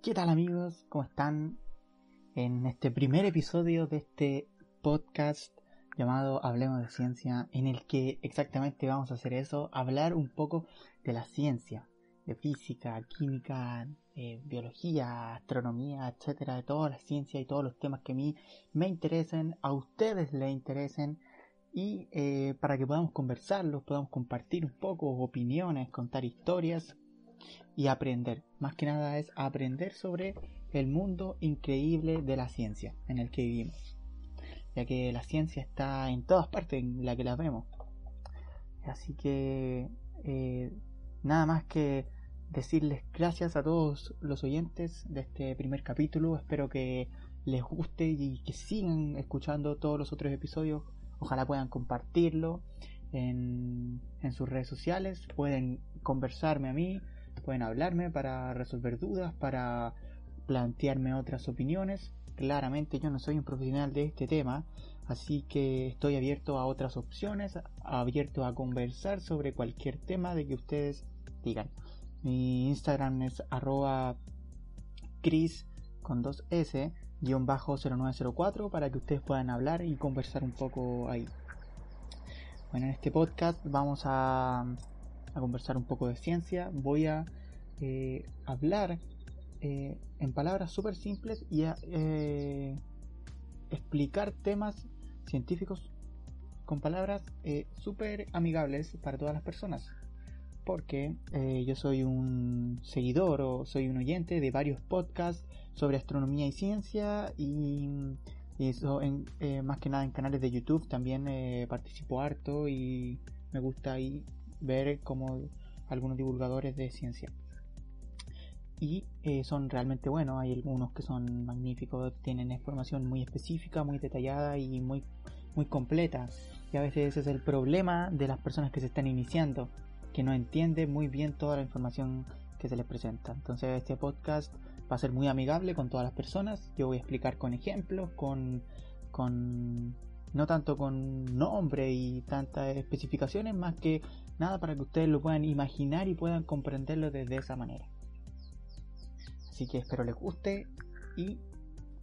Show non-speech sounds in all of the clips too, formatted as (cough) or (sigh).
¿Qué tal amigos? ¿Cómo están? En este primer episodio de este podcast llamado Hablemos de Ciencia, en el que exactamente vamos a hacer eso, hablar un poco de la ciencia, de física, química, eh, biología, astronomía, etcétera, de toda la ciencia y todos los temas que a mí me interesen, a ustedes les interesen y eh, para que podamos conversarlos, podamos compartir un poco opiniones, contar historias y aprender. Más que nada es aprender sobre el mundo increíble de la ciencia en el que vivimos. Ya que la ciencia está en todas partes en la que la vemos. Así que eh, nada más que decirles gracias a todos los oyentes de este primer capítulo. Espero que les guste y que sigan escuchando todos los otros episodios. Ojalá puedan compartirlo en, en sus redes sociales. Pueden conversarme a mí pueden hablarme para resolver dudas, para plantearme otras opiniones. Claramente yo no soy un profesional de este tema, así que estoy abierto a otras opciones, abierto a conversar sobre cualquier tema de que ustedes digan. Mi Instagram es arroba cris con 2s guion bajo 0904 para que ustedes puedan hablar y conversar un poco ahí. Bueno, en este podcast vamos a a conversar un poco de ciencia, voy a eh, hablar eh, en palabras súper simples y a eh, explicar temas científicos con palabras súper amigables para todas las personas. Porque yo soy un seguidor o soy un oyente de varios podcasts sobre astronomía y ciencia y, eso más que nada en canales de YouTube también participo harto y me gusta ahí ver como algunos divulgadores de ciencia. Y eh, son realmente buenos, hay algunos que son magníficos, tienen información muy específica, muy detallada y muy, muy completa. Y a veces ese es el problema de las personas que se están iniciando, que no entienden muy bien toda la información que se les presenta. Entonces este podcast va a ser muy amigable con todas las personas. Yo voy a explicar con ejemplos, con, con no tanto con nombre y tantas especificaciones, más que nada para que ustedes lo puedan imaginar y puedan comprenderlo desde esa manera. Así que espero les guste y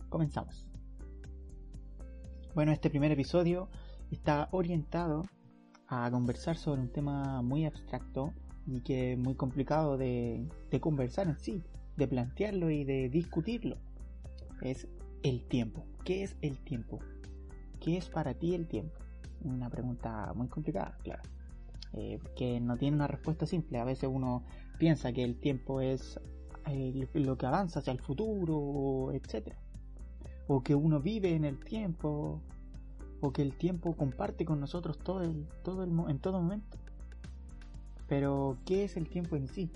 comenzamos. Bueno, este primer episodio está orientado a conversar sobre un tema muy abstracto y que es muy complicado de, de conversar en sí, de plantearlo y de discutirlo. Es el tiempo. ¿Qué es el tiempo? ¿Qué es para ti el tiempo? Una pregunta muy complicada, claro. Eh, que no tiene una respuesta simple. A veces uno piensa que el tiempo es eh, lo que avanza hacia el futuro, etc. O que uno vive en el tiempo, o que el tiempo comparte con nosotros todo el, todo el, en todo momento. Pero, ¿qué es el tiempo en sí?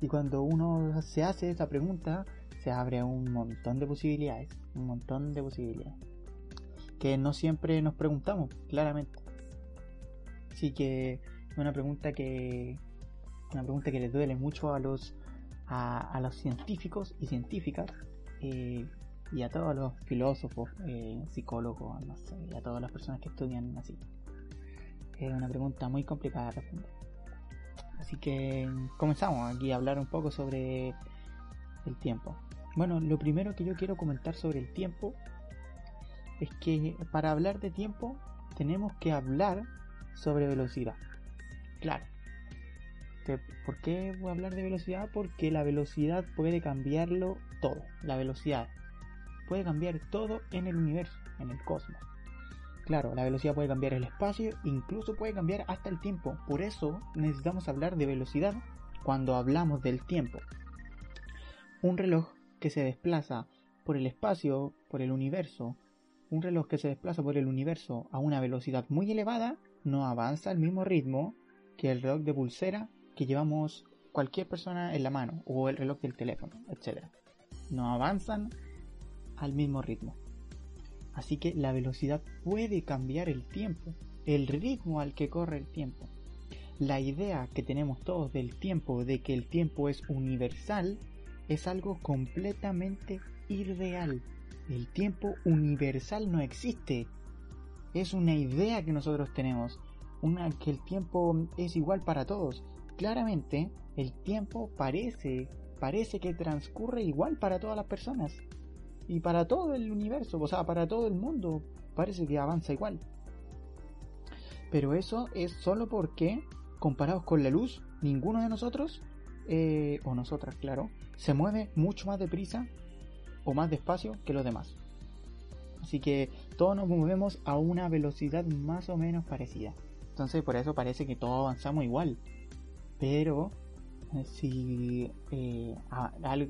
Y cuando uno se hace esa pregunta, se abre un montón de posibilidades, un montón de posibilidades que no siempre nos preguntamos, claramente. Así que una pregunta que una pregunta que les duele mucho a los a, los científicos y científicas eh, y a todos los filósofos, eh, psicólogos, no sé, y a todas las personas que estudian así. Es una pregunta muy complicada de responder. Así que comenzamos aquí a hablar un poco sobre el tiempo. Bueno, lo primero que yo quiero comentar sobre el tiempo es que para hablar de tiempo tenemos que hablar sobre velocidad. Claro. ¿Por qué voy a hablar de velocidad? Porque la velocidad puede cambiarlo todo. La velocidad puede cambiar todo en el universo, en el cosmos. Claro, la velocidad puede cambiar el espacio, incluso puede cambiar hasta el tiempo. Por eso necesitamos hablar de velocidad cuando hablamos del tiempo. Un reloj que se desplaza por el espacio, por el universo, un reloj que se desplaza por el universo a una velocidad muy elevada no avanza al mismo ritmo que el reloj de pulsera que llevamos cualquier persona en la mano o el reloj del teléfono, etc. No avanzan al mismo ritmo. Así que la velocidad puede cambiar el tiempo, el ritmo al que corre el tiempo. La idea que tenemos todos del tiempo, de que el tiempo es universal, es algo completamente irreal. El tiempo universal no existe. Es una idea que nosotros tenemos, una que el tiempo es igual para todos. Claramente, el tiempo parece parece que transcurre igual para todas las personas y para todo el universo, o sea, para todo el mundo, parece que avanza igual. Pero eso es solo porque, comparados con la luz, ninguno de nosotros, eh, o nosotras, claro, se mueve mucho más deprisa o más despacio que los demás. Así que todos nos movemos a una velocidad más o menos parecida. Entonces por eso parece que todos avanzamos igual. Pero si eh,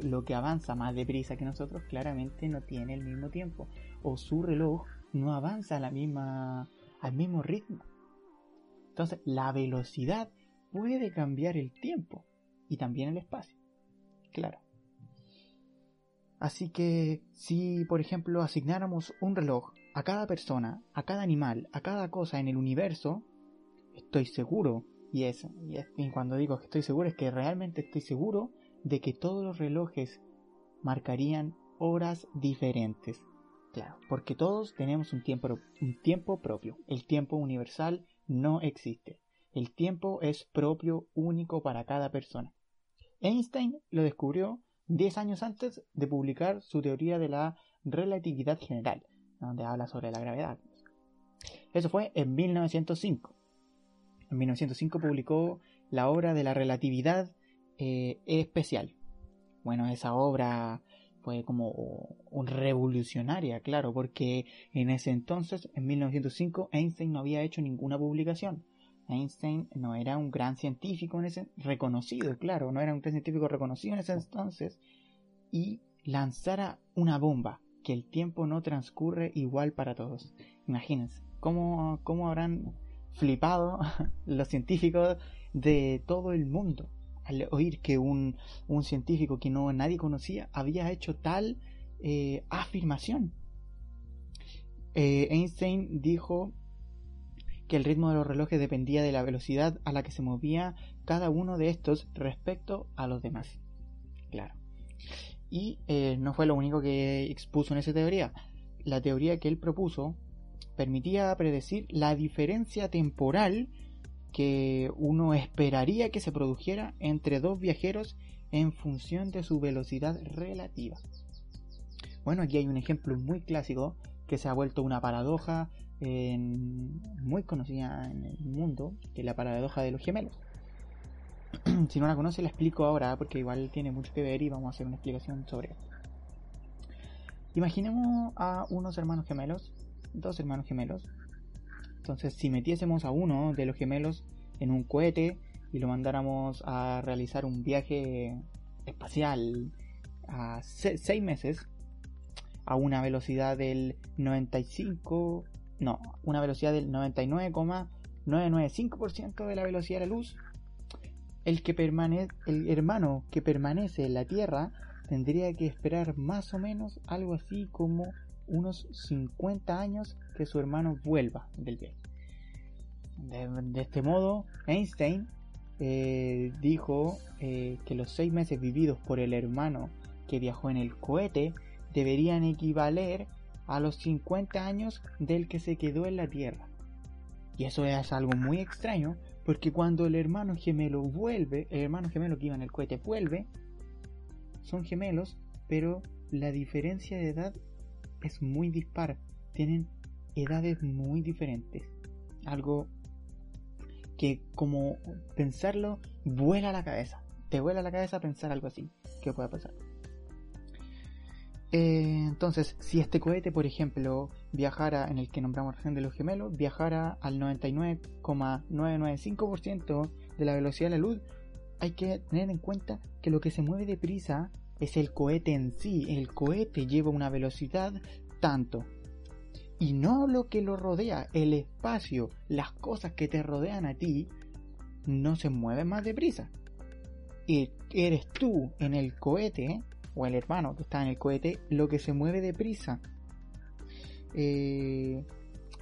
lo que avanza más deprisa que nosotros claramente no tiene el mismo tiempo. O su reloj no avanza a la misma, al mismo ritmo. Entonces la velocidad puede cambiar el tiempo y también el espacio. Claro. Así que si, por ejemplo, asignáramos un reloj a cada persona, a cada animal, a cada cosa en el universo, estoy seguro, y es, y, cuando digo que estoy seguro es que realmente estoy seguro de que todos los relojes marcarían horas diferentes. Claro, porque todos tenemos un tiempo, un tiempo propio. El tiempo universal no existe. El tiempo es propio, único para cada persona. Einstein lo descubrió 10 años antes de publicar su teoría de la relatividad general, donde habla sobre la gravedad. Eso fue en 1905. En 1905 publicó la obra de la relatividad eh, especial. Bueno, esa obra fue como revolucionaria, claro, porque en ese entonces, en 1905, Einstein no había hecho ninguna publicación. Einstein no era un gran científico en ese, reconocido, claro, no era un gran científico reconocido en ese entonces, y lanzara una bomba, que el tiempo no transcurre igual para todos. Imagínense, ¿cómo, cómo habrán flipado (laughs) los científicos de todo el mundo al oír que un, un científico que no nadie conocía había hecho tal eh, afirmación. Eh, Einstein dijo que el ritmo de los relojes dependía de la velocidad a la que se movía cada uno de estos respecto a los demás. Claro. Y eh, no fue lo único que expuso en esa teoría. La teoría que él propuso permitía predecir la diferencia temporal que uno esperaría que se produjera entre dos viajeros en función de su velocidad relativa. Bueno, aquí hay un ejemplo muy clásico que se ha vuelto una paradoja muy conocida en el mundo, que es la paradoja de los gemelos. (clears throat) si no la conoce, la explico ahora porque igual tiene mucho que ver y vamos a hacer una explicación sobre esto. Imaginemos a unos hermanos gemelos, dos hermanos gemelos. Entonces, si metiésemos a uno de los gemelos en un cohete y lo mandáramos a realizar un viaje espacial a seis meses a una velocidad del 95 no, una velocidad del 99,995% de la velocidad de la luz, el, que permanece, el hermano que permanece en la Tierra tendría que esperar más o menos algo así como unos 50 años que su hermano vuelva del viaje. De, este modo, Einstein eh, dijo eh, que los seis meses vividos por el hermano que viajó en el cohete deberían equivaler a los 50 años del que se quedó en la Tierra. Y eso es algo muy extraño, porque cuando el hermano gemelo vuelve, el hermano gemelo que iba en el cohete vuelve, son gemelos, pero la diferencia de edad es muy dispar. Tienen edades muy diferentes. Algo que como pensarlo vuela la cabeza. Te vuela la cabeza pensar algo así. ¿Qué puede pasar? Eh, entonces, si este cohete, por ejemplo, viajara en el que nombramos recién de los gemelos, viajara al 99,995% de la velocidad de la luz, hay que tener en cuenta que lo que se mueve deprisa es el cohete en sí. El cohete lleva una velocidad tanto. Y no lo que lo rodea, el espacio, las cosas que te rodean a ti, no se mueven más deprisa. y eres tú en el cohete, o el hermano que está en el cohete, lo que se mueve deprisa. Eh,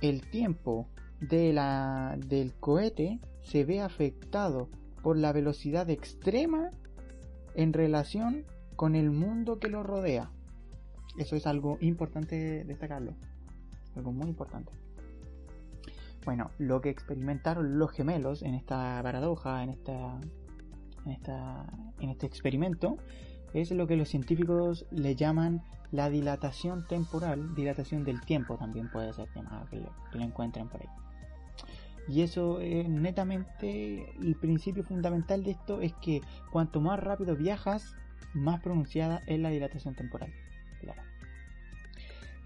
el tiempo de la, del cohete se ve afectado por la velocidad extrema en relación con el mundo que lo rodea. Eso es algo importante destacarlo. Algo muy importante. Bueno, lo que experimentaron los gemelos en esta paradoja, en esta, en esta, en este experimento, es lo que los científicos le llaman la dilatación temporal, dilatación del tiempo también puede ser llamado, que lo, que lo encuentren por ahí. Y eso es netamente el principio fundamental de esto es que cuanto más rápido viajas, más pronunciada es la dilatación temporal.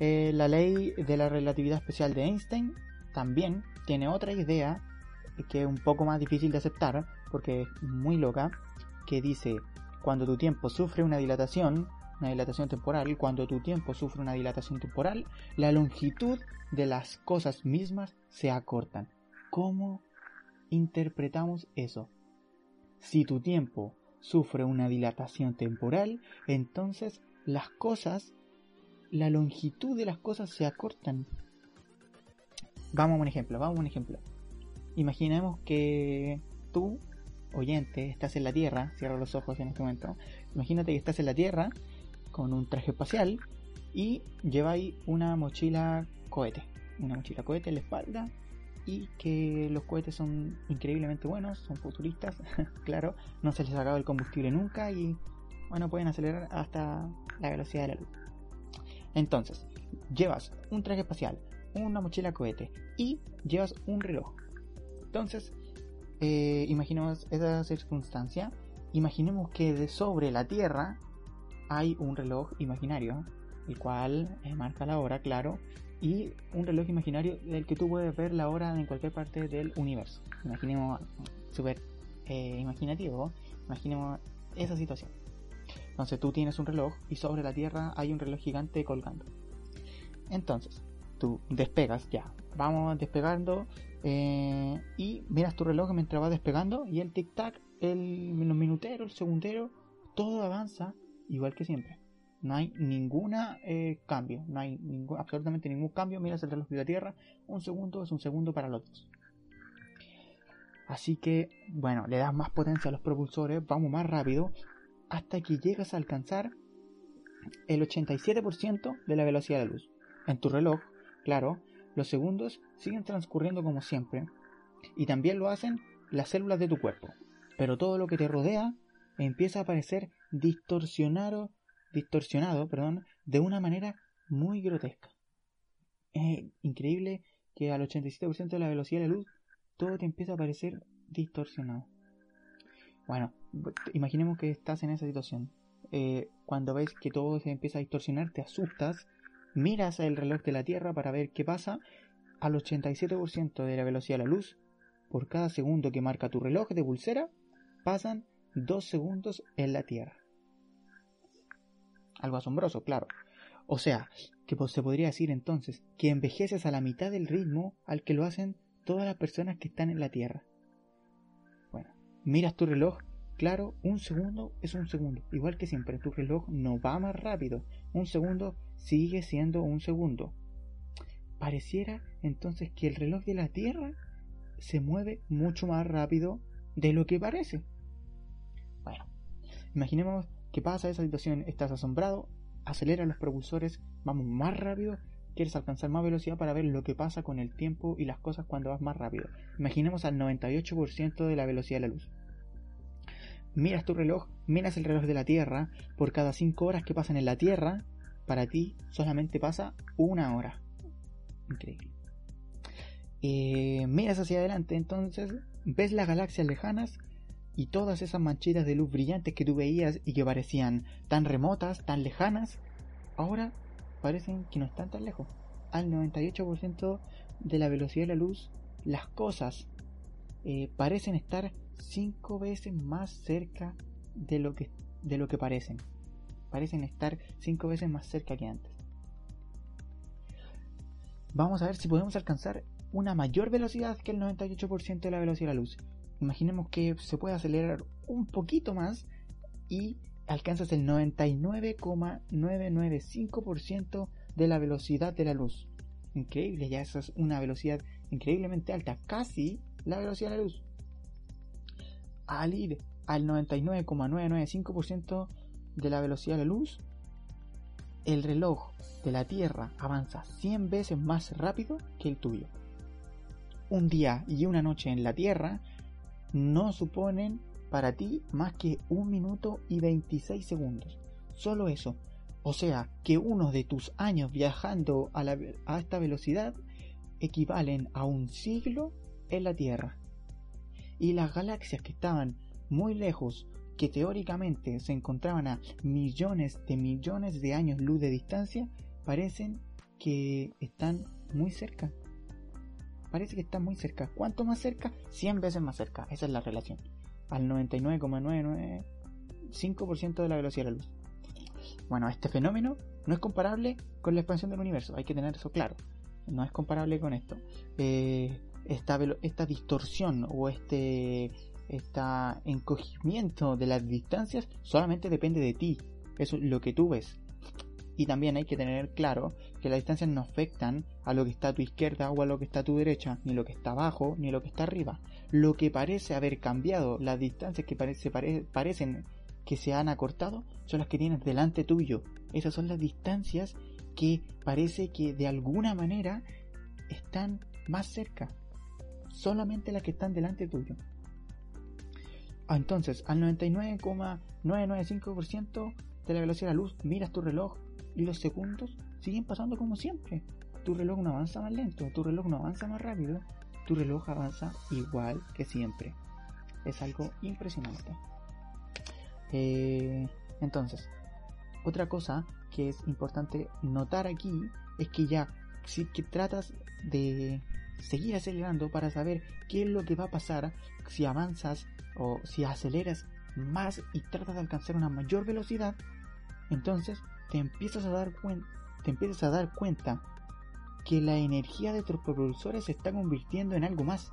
Eh, la ley de la relatividad especial de Einstein también tiene otra idea que es un poco más difícil de aceptar porque es muy loca, que dice cuando tu tiempo sufre una dilatación, una dilatación temporal, cuando tu tiempo sufre una dilatación temporal, la longitud de las cosas mismas se acortan. ¿Cómo interpretamos eso? Si tu tiempo sufre una dilatación temporal, entonces las cosas, la longitud de las cosas se acortan. Vamos a un ejemplo, vamos a un ejemplo. Imaginemos que tú, oyente, estás en la Tierra, cierra los ojos en este momento. Imagínate que estás en la Tierra con un traje espacial y lleváis una mochila cohete. Una mochila cohete en la espalda y que los cohetes son increíblemente buenos, son futuristas, (laughs) claro, no se les acaba el combustible nunca y bueno, pueden acelerar hasta la velocidad de la luz. Entonces, llevas un traje espacial, una mochila cohete y llevas un reloj. Entonces, eh, imaginemos esa circunstancia. Imaginemos que de sobre la Tierra hay un reloj imaginario, el cual eh, marca la hora, claro, y un reloj imaginario del que tú puedes ver la hora en cualquier parte del universo. Imaginemos, súper eh, imaginativo, imaginemos esa situación. Entonces tú tienes un reloj y sobre la Tierra hay un reloj gigante colgando. Entonces, tú despegas ya, vamos despegando eh, y miras tu reloj mientras va despegando y el tic-tac, el minutero, el segundero, todo avanza igual que siempre. No hay ningún eh, cambio, no hay ningún, absolutamente ningún cambio. Miras el reloj de la Tierra, un segundo es un segundo para los dos. Así que, bueno, le das más potencia a los propulsores, vamos más rápido, hasta que llegas a alcanzar el 87% de la velocidad de luz. En tu reloj, claro, los segundos siguen transcurriendo como siempre, y también lo hacen las células de tu cuerpo. Pero todo lo que te rodea empieza a parecer distorsionado distorsionado, perdón, de una manera muy grotesca. Es increíble que al 87% de la velocidad de la luz todo te empieza a parecer distorsionado. Bueno, imaginemos que estás en esa situación. Eh, cuando ves que todo se empieza a distorsionar, te asustas, miras el reloj de la Tierra para ver qué pasa. Al 87% de la velocidad de la luz, por cada segundo que marca tu reloj de pulsera, pasan 2 segundos en la Tierra algo asombroso, claro. O sea, que se podría decir entonces que envejeces a la mitad del ritmo al que lo hacen todas las personas que están en la Tierra. Bueno, miras tu reloj, claro, un segundo es un segundo, igual que siempre, tu reloj no va más rápido, un segundo sigue siendo un segundo. Pareciera entonces que el reloj de la Tierra se mueve mucho más rápido de lo que parece. Bueno, imaginemos ¿Qué pasa esa situación? Estás asombrado, acelera los propulsores, vamos más rápido, quieres alcanzar más velocidad para ver lo que pasa con el tiempo y las cosas cuando vas más rápido. Imaginemos al 98% de la velocidad de la luz. Miras tu reloj, miras el reloj de la Tierra, por cada 5 horas que pasan en la Tierra, para ti solamente pasa una hora. Increíble. Eh, miras hacia adelante, entonces ves las galaxias lejanas y todas esas manchitas de luz brillantes que tú veías y que parecían tan remotas, tan lejanas, ahora parecen que no están tan lejos. Al 98% de la velocidad de la luz, las cosas eh, parecen estar cinco veces más cerca de lo que de lo que parecen. Parecen estar cinco veces más cerca que antes. Vamos a ver si podemos alcanzar una mayor velocidad que el 98% de la velocidad de la luz. imaginemos que se puede acelerar un poquito más y alcanzas el 99,995% de la velocidad de la luz. Increíble, ya eso es una velocidad increíblemente alta, casi la velocidad de la luz. Al ir al 99,995% de la velocidad de la luz, el reloj de la Tierra avanza 100 veces más rápido que el tuyo. Un día y una noche en la Tierra no suponen para ti más que un minuto y 26 segundos. Solo eso. O sea, que uno de tus años viajando a, a esta velocidad equivalen a un siglo en la Tierra. Y las galaxias que estaban muy lejos, que teóricamente se encontraban a millones de millones de años luz de distancia, parecen que están muy cerca. Parece que están muy cerca. ¿Cuánto más cerca? 100 veces más cerca. Esa es la relación. Al 99,995% de la velocidad de la luz. Bueno, este fenómeno no es comparable con la expansión del universo. Hay que tener eso claro. No es comparable con esto. Eh, esta, distorsión o este este encogimiento de las distancias solamente depende de ti. Eso es lo que tú ves. Y también hay que tener claro que las distancias no afectan a lo que está a tu izquierda o a lo que está a tu derecha, ni lo que está abajo, ni lo que está arriba. Lo que parece haber cambiado, las distancias que parece, parecen que se han acortado, son las que tienes delante tuyo. Esas son las distancias que parece que de alguna manera están más cerca. Solamente las que están delante tuyo. Ah, entonces, al 99,995% de la velocidad de la luz, miras tu reloj y los segundos siguen pasando como siempre. Tu reloj no avanza más lento, tu reloj no avanza más rápido, tu reloj avanza igual que siempre. Es algo impresionante. Eh, entonces, otra cosa que es importante notar aquí es que ya si que tratas de seguir acelerando para saber qué es lo que va a pasar si avanzas o si aceleras más y tratas de alcanzar una mayor velocidad, entonces te empiezas a dar te empiezas a dar cuenta que la energía de tus propulsores se está convirtiendo en algo más.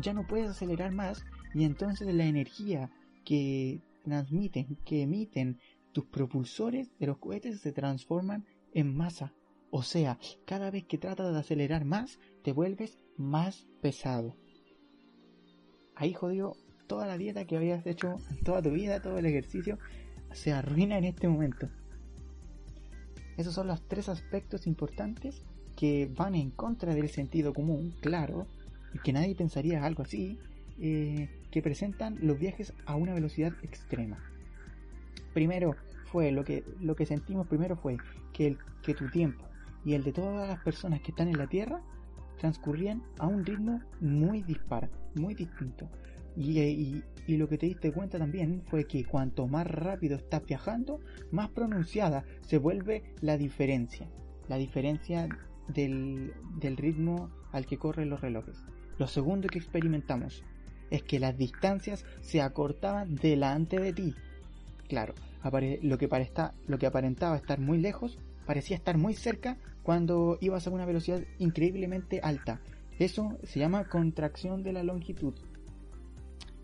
Ya no puedes acelerar más y entonces la energía que transmiten, que emiten tus propulsores de los cohetes se transforman en masa. O sea, cada vez que tratas de acelerar más, te vuelves más pesado. Ahí jodió toda la dieta que habías hecho toda tu vida, todo el ejercicio, se arruina en este momento. Esos son los tres aspectos importantes que van en contra del sentido común, claro, y que nadie pensaría algo así, eh, que presentan los viajes a una velocidad extrema. Primero fue lo que, lo que sentimos primero fue que, el, que tu tiempo y el de todas las personas que están en la Tierra transcurrían a un ritmo muy dispar, muy distinto. Y, lo que te diste cuenta también fue que cuanto más rápido estás viajando, más pronunciada se vuelve la diferencia. La diferencia del, del ritmo al que corren los relojes. Lo segundo que experimentamos es que las distancias se acortaban delante de ti. Claro, lo que, lo que aparentaba estar muy lejos parecía estar muy cerca cuando ibas a una velocidad increíblemente alta. Eso se llama contracción de la longitud.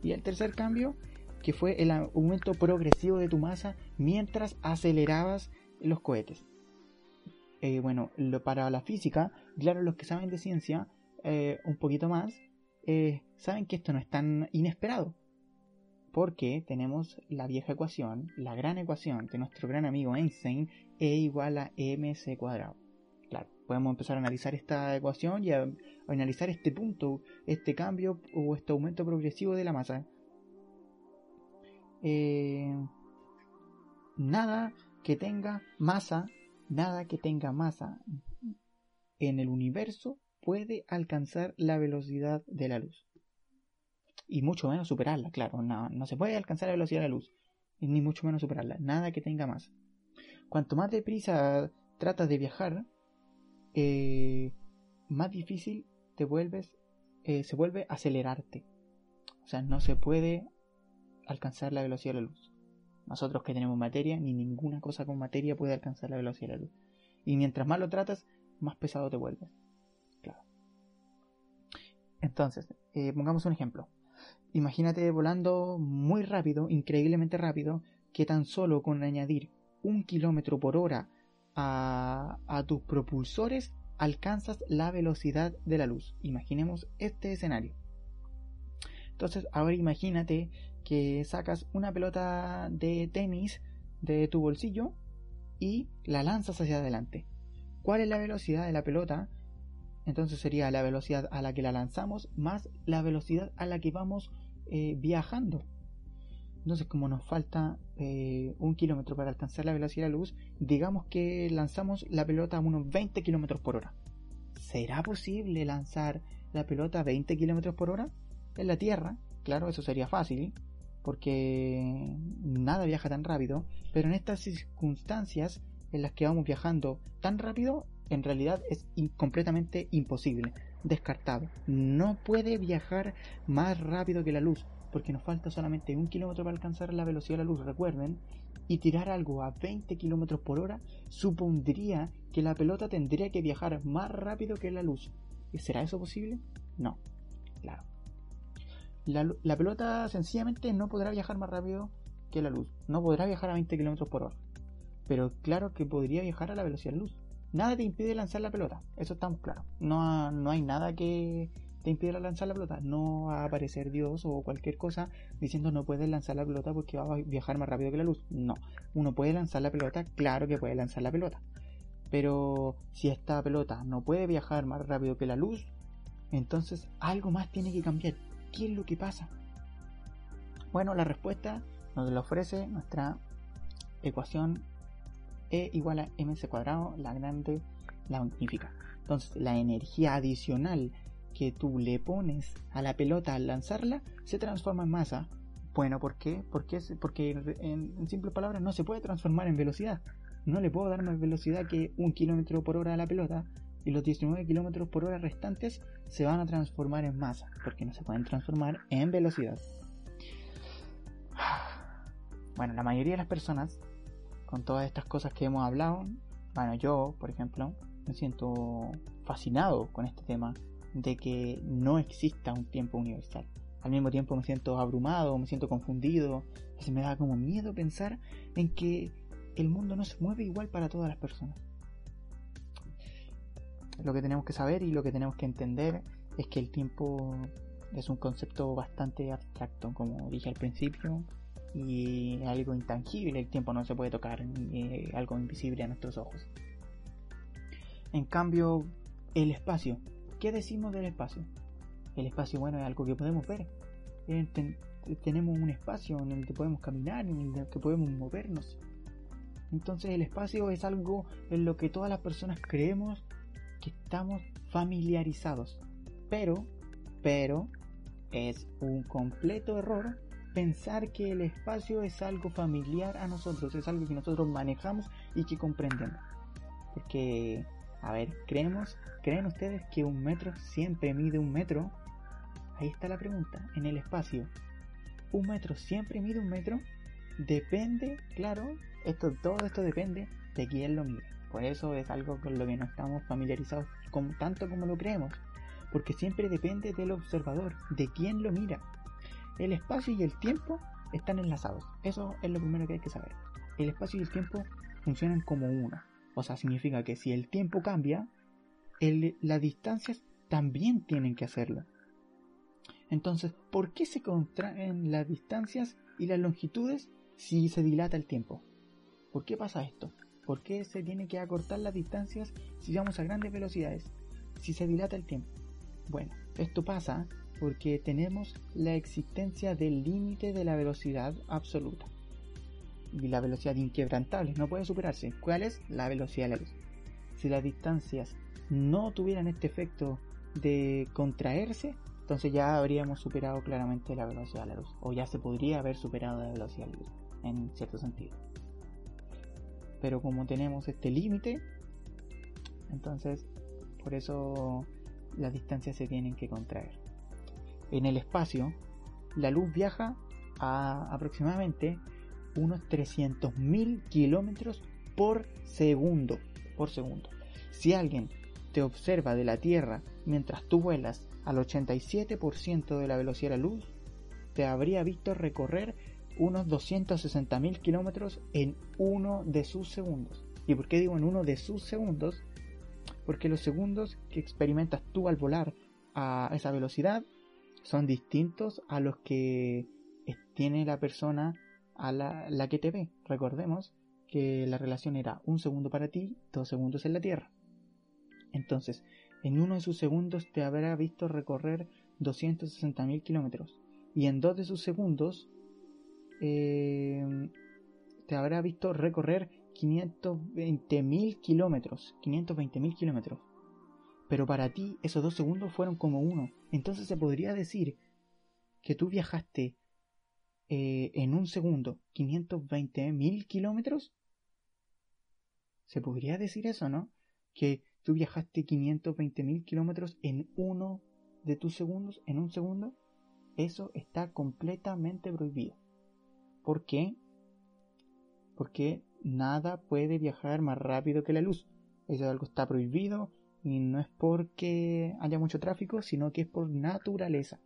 Y el tercer cambio, que fue el aumento progresivo de tu masa mientras acelerabas los cohetes. Eh, bueno, para la física, claro, los que saben de ciencia eh, un poquito más, eh, saben que esto no es tan inesperado. Porque tenemos la vieja ecuación, la gran ecuación de nuestro gran amigo Einstein, E igual a mc cuadrado. Podemos empezar a analizar esta ecuación y a, analizar este punto, este cambio o este aumento progresivo de la masa. Eh, nada que tenga masa, nada que tenga masa en el universo puede alcanzar la velocidad de la luz. Y mucho menos superarla, claro. No, no se puede alcanzar la velocidad de la luz. Ni mucho menos superarla. Nada que tenga masa. Cuanto más deprisa tratas de viajar, eh, más difícil te vuelves, eh, se vuelve acelerarte. O sea, no se puede alcanzar la velocidad de la luz. Nosotros que tenemos materia, ni ninguna cosa con materia puede alcanzar la velocidad de la luz. Y mientras más lo tratas, más pesado te vuelves. Claro. Entonces, eh, pongamos un ejemplo. imagínate volando muy rápido, increíblemente rápido, que tan solo con añadir un kilómetro por hora a, tus propulsores alcanzas la velocidad de la luz. Imaginemos este escenario. Entonces, ahora imagínate que sacas una pelota de tenis de tu bolsillo y la lanzas hacia adelante. ¿Cuál es la velocidad de la pelota? Entonces sería la velocidad a la que la lanzamos más la velocidad a la que vamos eh, viajando. Entonces, como nos falta eh, un kilómetro para alcanzar la velocidad de la luz, digamos que lanzamos la pelota a unos 20 kilómetros por hora. ¿Será posible lanzar la pelota a 20 kilómetros por hora? En la Tierra, claro, eso sería fácil, porque nada viaja tan rápido, pero en estas circunstancias en las que vamos viajando tan rápido, en realidad es completamente imposible, descartado. No puede viajar más rápido que la luz, porque nos falta solamente un kilómetro para alcanzar la velocidad de la luz, recuerden, y tirar algo a 20 kilómetros por hora supondría que la pelota tendría que viajar más rápido que la luz. ¿Y será eso posible? No, claro. La, pelota sencillamente no podrá viajar más rápido que la luz. No podrá viajar a 20 kilómetros por hora. Pero claro que podría viajar a la velocidad de la luz. Nada te impide lanzar la pelota, eso estamos claros. No, no hay nada que te lanzar la pelota. No va a aparecer Dios o cualquier cosa diciendo no puedes lanzar la pelota porque va a viajar más rápido que la luz. No, uno puede lanzar la pelota, claro que puede lanzar la pelota. Pero si esta pelota no puede viajar más rápido que la luz, entonces algo más tiene que cambiar. ¿Qué es lo que pasa? Bueno, la respuesta nos la ofrece nuestra ecuación E igual a mc cuadrado, la grande, la magnífica. Entonces, la energía adicional que tú le pones a la pelota al lanzarla se transforma en masa. Bueno, ¿por qué? Porque, porque en, en simples palabras no se puede transformar en velocidad. No le puedo dar más velocidad que un kilómetro por hora a la pelota y los 19 kilómetros por hora restantes se van a transformar en masa, porque no se pueden transformar en velocidad. Bueno, la mayoría de las personas, con todas estas cosas que hemos hablado, bueno, yo, por ejemplo, me siento fascinado con este tema de que no exista un tiempo universal. Al mismo tiempo me siento abrumado, me siento confundido, se me da como miedo pensar en que el mundo no se mueve igual para todas las personas lo que tenemos que saber y lo que tenemos que entender es que el tiempo es un concepto bastante abstracto, como dije al principio, y algo intangible, el tiempo no se puede tocar, ni algo invisible a nuestros ojos. En cambio, el espacio, ¿qué decimos del espacio? El espacio, bueno, es algo que podemos ver. Eh, tenemos un espacio en el que podemos caminar, en el que podemos movernos. Entonces el espacio es algo en lo que todas las personas creemos que estamos familiarizados. Pero, pero, es un completo error pensar que el espacio es algo familiar a nosotros, es algo que nosotros manejamos y que comprendemos. Porque, a ver, ¿creemos, ¿creen ustedes que un metro siempre mide un metro? Ahí está la pregunta, en el espacio. ¿Un metro siempre mide un metro? Depende, claro, esto, todo esto depende de quién lo mide. Por eso es algo con lo que no estamos familiarizados tanto como lo creemos, porque siempre depende del observador, de quién lo mira. El espacio y el tiempo están enlazados, eso es lo primero que hay que saber. El espacio y el tiempo funcionan como una, o sea, significa que si el tiempo cambia, las distancias también tienen que hacerlo. Entonces, ¿por qué se contraen las distancias y las longitudes si se dilata el tiempo? ¿Por qué pasa esto? ¿Por qué se tiene que acortar las distancias si vamos a grandes velocidades? Si se dilata el tiempo. Bueno, esto pasa porque tenemos la existencia del límite de la velocidad absoluta. Y la velocidad inquebrantable no puede superarse. ¿Cuál es? La velocidad de la luz. Si las distancias no tuvieran este efecto de contraerse, entonces ya habríamos superado claramente la velocidad de la luz. O ya se podría haber superado la velocidad de la luz, en cierto sentido pero como tenemos este límite, entonces por eso las distancias se tienen que contraer. En el espacio, la luz viaja a aproximadamente unos 300.000 kilómetros por segundo. Por segundo. Si alguien te observa de la Tierra mientras tú vuelas al 87% de la velocidad de la luz, te habría visto recorrer unos 260.000 kilómetros en uno de sus segundos. ¿Y por qué digo en uno de sus segundos? Porque los segundos que experimentas tú al volar a esa velocidad son distintos a los que tiene la persona a la, que te ve. Recordemos que la relación era un segundo para ti, dos segundos en la Tierra. Entonces, en uno de sus segundos te habrá visto recorrer 260.000 kilómetros. Y en dos de sus segundos eh, te habrá visto recorrer 520.000 kilómetros. 520.000 kilómetros. Pero para ti esos dos segundos fueron como uno. Entonces se podría decir que tú viajaste eh, en un segundo 520.000 kilómetros. Se podría decir eso, ¿no? Que tú viajaste 520.000 kilómetros en uno de tus segundos, en un segundo. Eso está completamente prohibido. ¿Por qué? Porque nada puede viajar más rápido que la luz. Eso es algo está prohibido y no es porque haya mucho tráfico, sino que es por naturaleza.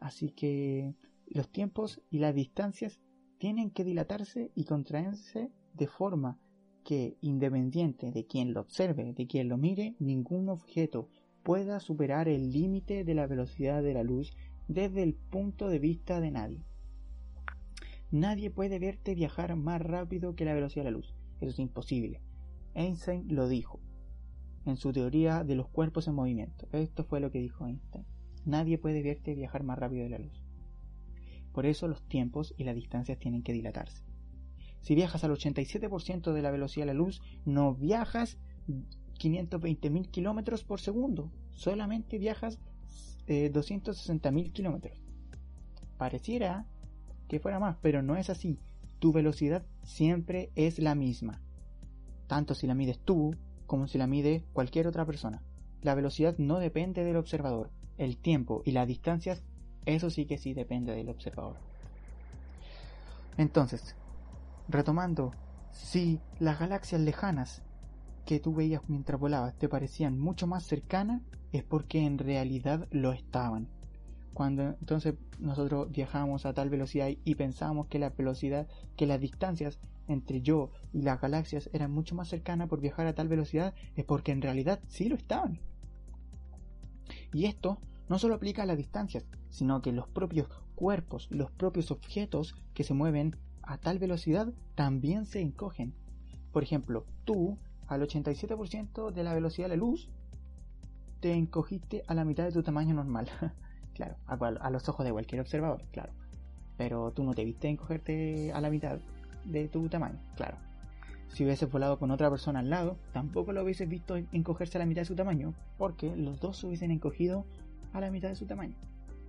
Así que los tiempos y las distancias tienen que dilatarse y contraerse de forma que, independiente de quien lo observe, de quien lo mire, ningún objeto pueda superar el límite de la velocidad de la luz desde el punto de vista de nadie. Nadie puede verte viajar más rápido que la velocidad de la luz. Eso es imposible. Einstein lo dijo en su teoría de los cuerpos en movimiento. Esto fue lo que dijo Einstein. Nadie puede verte viajar más rápido de la luz. Por eso los tiempos y las distancias tienen que dilatarse. Si viajas al 87% de la velocidad de la luz, no viajas 520.000 kilómetros por segundo, solamente viajas eh, 260.000 kilómetros. Pareciera que fuera más, pero no es así. Tu velocidad siempre es la misma. Tanto si la mides tú como si la mide cualquier otra persona. La velocidad no depende del observador. El tiempo y las distancias, eso sí que sí depende del observador. Entonces, retomando, si las galaxias lejanas que tú veías mientras volabas te parecían mucho más cercanas, es porque en realidad lo estaban. Cuando entonces nosotros viajamos a tal velocidad y pensamos que la velocidad, que las distancias entre yo y las galaxias eran mucho más cercanas por viajar a tal velocidad, es porque en realidad sí lo estaban. Y esto no solo aplica a las distancias, sino que los propios cuerpos, los propios objetos que se mueven a tal velocidad también se encogen. Por ejemplo, tú al 87% de la velocidad de la luz te encogiste a la mitad de tu tamaño normal. (laughs) claro, a, los ojos de cualquier observador, claro. Pero tú no te viste encogerte a la mitad de tu tamaño, claro. Si hubieses volado con otra persona al lado, tampoco lo hubieses visto encogerse a la mitad de su tamaño, porque los dos se hubiesen encogido a la mitad de su tamaño.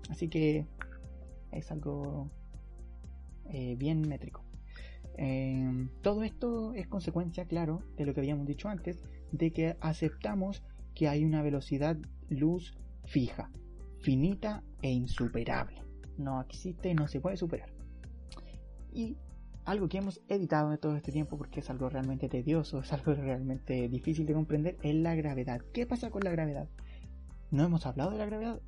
Así que es algo eh, bien métrico. Em, todo esto es consecuencia, claro, de lo que habíamos dicho antes, de que aceptamos que hay una velocidad luz fija, finita e insuperable. No existe y no se puede superar. Y algo que hemos editado de todo este tiempo porque es algo realmente tedioso, es algo (laughs) realmente difícil de comprender, es la gravedad. ¿Qué pasa con la gravedad? No hemos hablado de la gravedad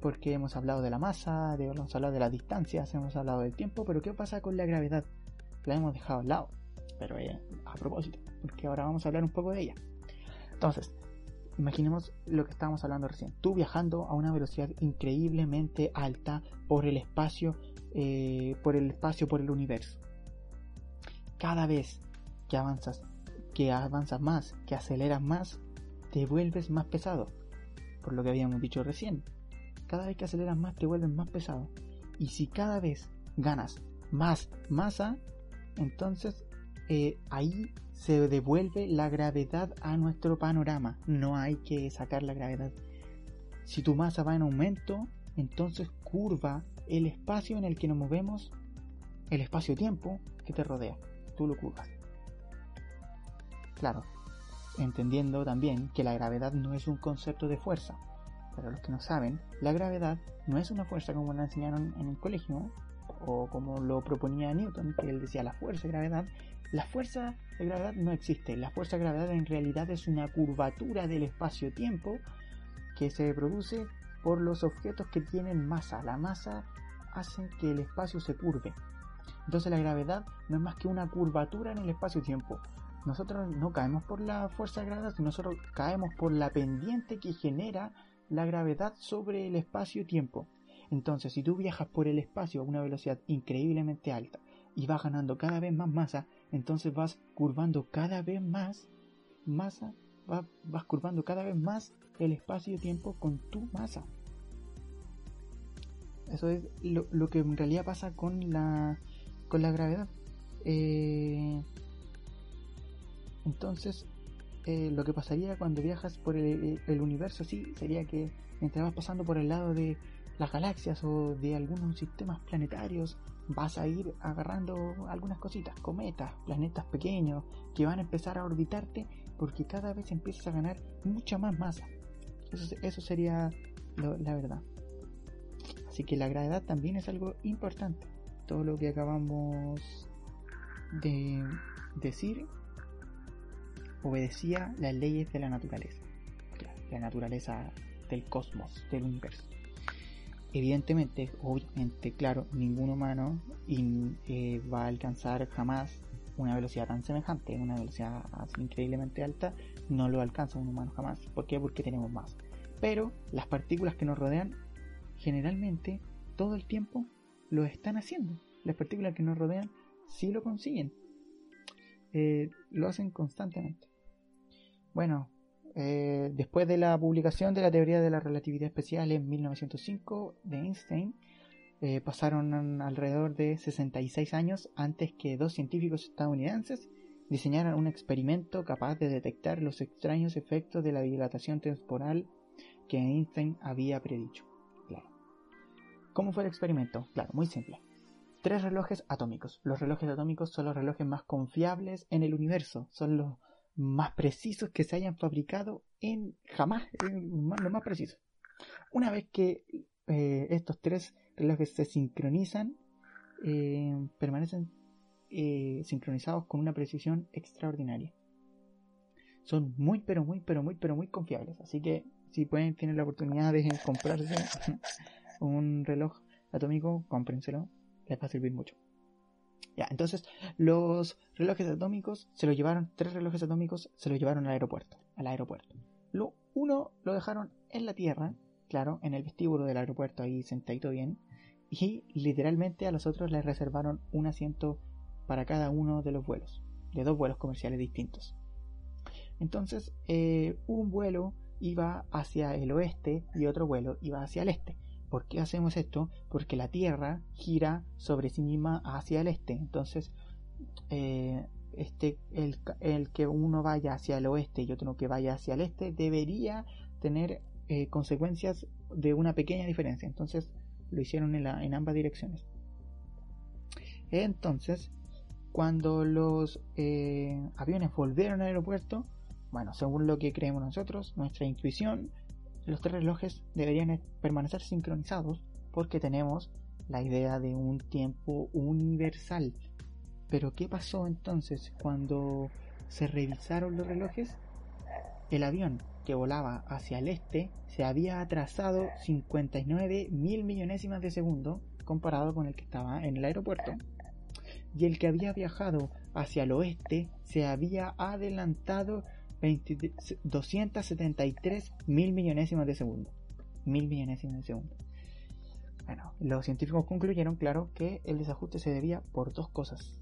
porque hemos hablado de la masa, hemos hablado de las distancias, hemos hablado del tiempo, pero ¿qué pasa con la gravedad? La hemos dejado al lado, pero eh, a propósito, porque ahora vamos a hablar un poco de ella. Entonces, imaginemos lo que estábamos hablando recién. Tú viajando a una velocidad increíblemente alta por el espacio, eh, por el espacio, por el universo. Cada vez que avanzas, que avanzas más, que aceleras más, te vuelves más pesado. Por lo que habíamos dicho recién, cada vez que aceleras más te vuelves más pesado. Y si cada vez ganas más masa, entonces eh, ahí se devuelve la gravedad a nuestro panorama. No hay que sacar la gravedad. Si tu masa va en aumento, entonces curva el espacio en el que nos movemos, el espacio-tiempo que te rodea. Tú lo curvas. Claro, entendiendo también que la gravedad no es un concepto de fuerza, para los que no saben, la gravedad no es una fuerza como la enseñaron en el colegio, o como lo proponía Newton, que él decía la fuerza de gravedad. La fuerza de gravedad no existe. La fuerza de gravedad en realidad es una curvatura del espacio-tiempo que se produce por los objetos que tienen masa. La masa hace que el espacio se curve. Entonces la gravedad no es más que una curvatura en el espacio-tiempo. Nosotros no caemos por la fuerza de gravedad, nosotros caemos por la pendiente que genera la gravedad sobre el espacio-tiempo. Entonces, si tú viajas por el espacio a una velocidad increíblemente alta y vas ganando cada vez más masa, entonces vas curvando cada vez más masa, vas, curvando cada vez más el espacio-tiempo con tu masa. Eso es lo, que en realidad pasa con la, con la gravedad. Eh, entonces, eh, lo que pasaría cuando viajas por el, universo, sí, sería que mientras vas pasando por el lado de las galaxias o de algunos sistemas planetarios, vas a ir agarrando algunas cositas, cometas, planetas pequeños, que van a empezar a orbitarte porque cada vez empiezas a ganar mucha más masa. Eso, sería la verdad. Así que la gravedad también es algo importante. Todo lo que acabamos de decir obedecía las leyes de la naturaleza, la naturaleza del cosmos, del universo. Evidentemente, obviamente, claro, ningún humano eh, va a alcanzar jamás una velocidad tan semejante, una velocidad increíblemente alta, no lo alcanza un humano jamás. ¿Por qué? Porque tenemos más. Pero las partículas que nos rodean, generalmente, todo el tiempo, lo están haciendo. Las partículas que nos rodean sí lo consiguen. Eh, lo hacen constantemente. Bueno, eh, después de la publicación de la teoría de la relatividad especial en 1905 de Einstein, eh, pasaron alrededor de 66 años antes que dos científicos estadounidenses diseñaran un experimento capaz de detectar los extraños efectos de la dilatación temporal que Einstein había predicho. Claro. ¿Cómo fue el experimento? Claro, muy simple. Tres relojes atómicos. Los relojes atómicos son los relojes más confiables en el universo. Son los más precisos que se hayan fabricado en jamás, lo más preciso. Una vez que eh, estos tres relojes se sincronizan, eh, permanecen eh, sincronizados con una precisión extraordinaria. Son muy, pero muy, pero muy, pero muy confiables. Así que si pueden tener la oportunidad de comprarse (laughs) un reloj atómico, cómprenselo. Les va a servir mucho. Entonces los relojes atómicos se lo llevaron, tres relojes atómicos se lo llevaron al aeropuerto, al aeropuerto. Lo, uno lo dejaron en la tierra, claro, en el vestíbulo del aeropuerto ahí sentadito bien, y literalmente a los otros les reservaron un asiento para cada uno de los vuelos, de dos vuelos comerciales distintos. Entonces, eh, un vuelo iba hacia el oeste y otro vuelo iba hacia el este. ¿Por qué hacemos esto? Porque la Tierra gira sobre sí misma hacia el este. Entonces, eh, este, el, que uno vaya hacia el oeste y otro que vaya hacia el este debería tener eh, consecuencias de una pequeña diferencia. Entonces, lo hicieron en, ambas direcciones. Entonces, cuando los eh, aviones volvieron al aeropuerto, bueno, según lo que creemos nosotros, nuestra intuición los tres relojes deberían permanecer sincronizados porque tenemos la idea de un tiempo universal. Pero ¿qué pasó entonces cuando se revisaron los relojes? El avión que volaba hacia el este se había atrasado 59 mil millonésimas de segundo comparado con el que estaba en el aeropuerto. Y el que había viajado hacia el oeste se había adelantado 273 mil millonésimas de segundo. Mil millonésimas de segundo. Bueno, los científicos concluyeron, claro, que el desajuste se debía por dos cosas.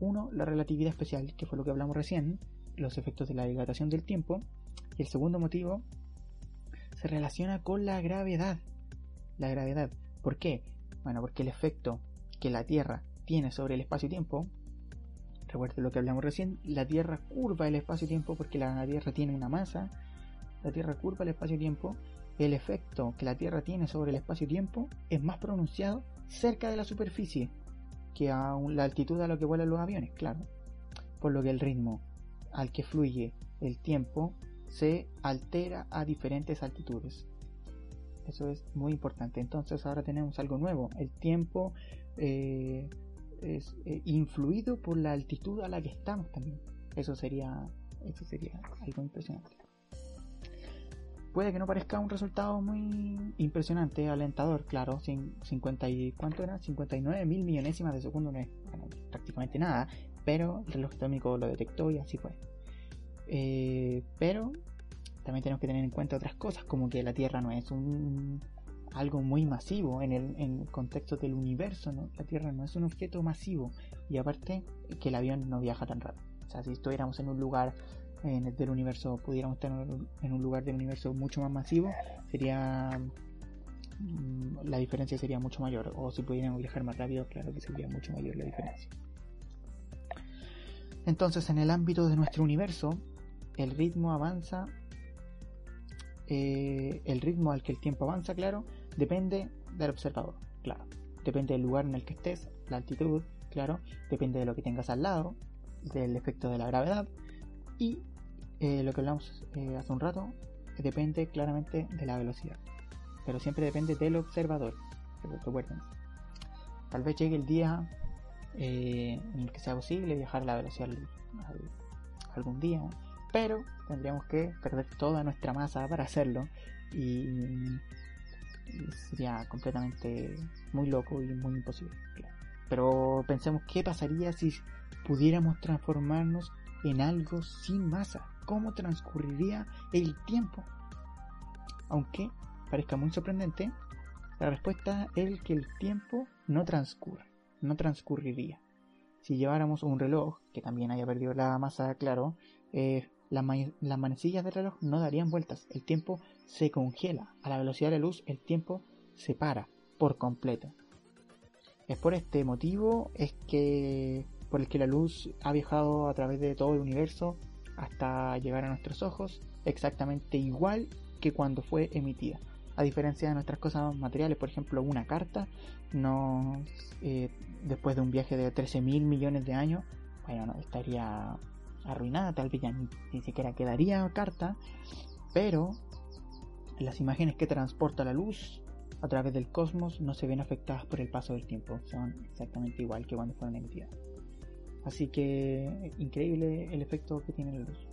Uno, la relatividad especial, que fue lo que hablamos recién, los efectos de la dilatación del tiempo. Y el segundo motivo se relaciona con la gravedad. La gravedad. ¿Por qué? Bueno, porque el efecto que la Tierra tiene sobre el espacio-tiempo Recuerden lo que hablamos recién, la Tierra curva el espacio-tiempo porque la Tierra tiene una masa, la Tierra curva el espacio-tiempo, el efecto que la Tierra tiene sobre el espacio-tiempo es más pronunciado cerca de la superficie que a la altitud a la que vuelan los aviones, claro. Por lo que el ritmo al que fluye el tiempo se altera a diferentes altitudes. Eso es muy importante. Entonces ahora tenemos algo nuevo. El tiempo eh, es eh, influido por la altitud a la que estamos también. Eso sería, eso sería algo impresionante. puede que no parezca un resultado muy impresionante, alentador, claro, 50 y, ¿cuánto era? 59 mil millonésimas de segundo no es prácticamente nada, pero el reloj atómico lo detectó y así fue. Eh, pero también tenemos que tener en cuenta otras cosas, como que la Tierra no es un algo muy masivo en el, contexto del universo, la Tierra no es un objeto masivo y aparte que el avión no viaja tan rápido. O sea, si estuviéramos en un lugar en el del universo, pudiéramos estar en un lugar del universo mucho más masivo, sería mm, la diferencia sería mucho mayor. O si pudiéramos viajar más rápido, claro que sería mucho mayor la diferencia. Entonces, en el ámbito de nuestro universo, el ritmo avanza, eh, el ritmo al que el tiempo avanza, claro, depende del observador, claro. Depende del lugar en el que estés, la altitud, claro. Depende de lo que tengas al lado, del efecto de la gravedad. Y eh, lo que hablamos eh, hace un rato, depende claramente de la velocidad. Pero siempre depende del observador. Recuerden. Tal vez llegue el día en el que sea posible viajar a la velocidad algún día pero tendríamos que perder toda nuestra masa para hacerlo y, sería completamente muy loco y muy imposible. Pero pensemos qué pasaría si pudiéramos transformarnos en algo sin masa. ¿Cómo transcurriría el tiempo? Aunque parezca muy sorprendente, la respuesta es que el tiempo no transcurre, no transcurriría. Si lleváramos un reloj que también haya perdido la masa, claro, eh, las, manecillas del reloj no darían vueltas, el tiempo se congela, a la velocidad de la luz el tiempo se para por completo. Es por este motivo es que por el que la luz ha viajado a través de todo el universo hasta llegar a nuestros ojos exactamente igual que cuando fue emitida. A diferencia de nuestras cosas materiales, por ejemplo, una carta, no eh, después de un viaje de 13 mil millones de años, bueno, no, estaría arruinada, tal vez ya ni, siquiera quedaría carta, pero las imágenes que transporta la luz a través del cosmos no se ven afectadas por el paso del tiempo, son exactamente igual que cuando fueron emitidas. Así que increíble el efecto que tiene la luz.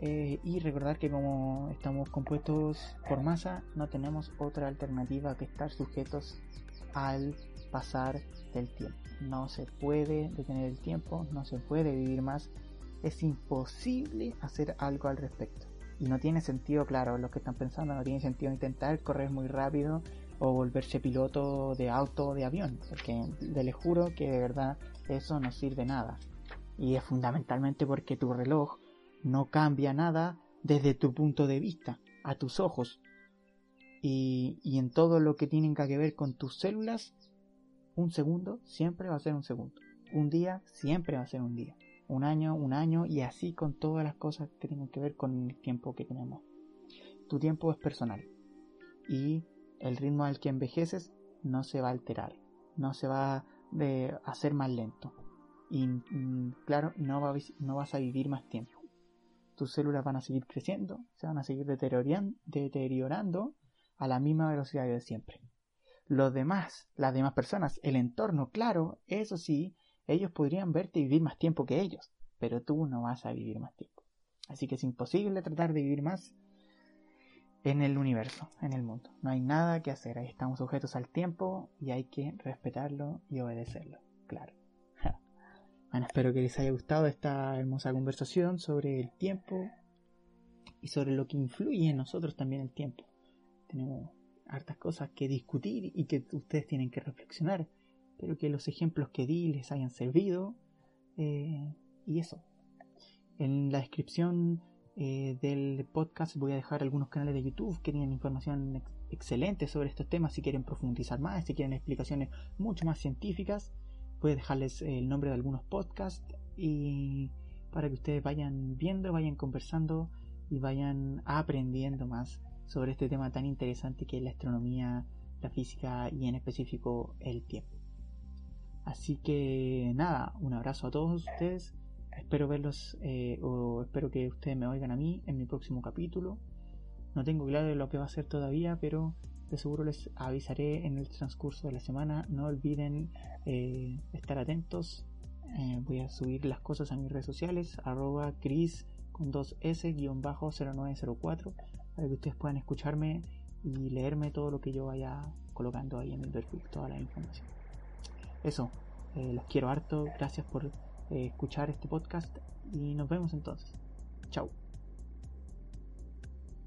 Eh, y recordar que como estamos compuestos por masa, no tenemos otra alternativa que estar sujetos al pasar del tiempo. No se puede detener el tiempo, no se puede vivir más es imposible hacer algo al respecto. Y no tiene sentido, claro, lo que están pensando, no tiene sentido intentar correr muy rápido o volverse piloto de auto o de avión, porque les juro que de verdad eso no sirve nada. Y es fundamentalmente porque tu reloj no cambia nada desde tu punto de vista, a tus ojos. Y, y en todo lo que tienen que ver con tus células, un segundo siempre va a ser un segundo. Un día siempre va a ser un día un año, un año y así con todas las cosas que tienen que ver con el tiempo que tenemos. Tu tiempo es personal y el ritmo al que envejeces no se va a alterar, no se va a hacer más lento y mm, claro, no, no vas a vivir más tiempo. Tus células van a seguir creciendo, se van a seguir deteriorando a la misma velocidad de siempre. Los demás, las demás personas, el entorno, claro, eso sí, ellos podrían verte vivir más tiempo que ellos, pero tú no vas a vivir más tiempo. Así que es imposible tratar de vivir más en el universo, en el mundo. No hay nada que hacer, ahí estamos sujetos al tiempo y hay que respetarlo y obedecerlo, claro. Bueno, espero que les haya gustado esta hermosa conversación sobre el tiempo y sobre lo que influye en nosotros también el tiempo. Tenemos hartas cosas que discutir y que ustedes tienen que reflexionar Espero que los ejemplos que di les hayan servido. Eh, y eso. En la descripción eh, del podcast voy a dejar algunos canales de YouTube que tienen información excelente sobre estos temas. Si quieren profundizar más, si quieren explicaciones mucho más científicas, voy a dejarles el nombre de algunos podcasts y para que ustedes vayan viendo, vayan conversando y vayan aprendiendo más sobre este tema tan interesante que es la astronomía, la física y en específico el tiempo. Así que nada, un abrazo a todos ustedes. Espero verlos eh, o espero que ustedes me oigan a mí en mi próximo capítulo. No tengo claro lo que va a ser todavía, pero de seguro les avisaré en el transcurso de la semana. No olviden eh, estar atentos. Eh, voy a subir las cosas a mis redes sociales, arroba Chris con 2S 0904 para que ustedes puedan escucharme y leerme todo lo que yo vaya colocando ahí en el perfil, toda la información. Eso, eh, los quiero harto, gracias por eh, escuchar este podcast y nos vemos entonces. Chao.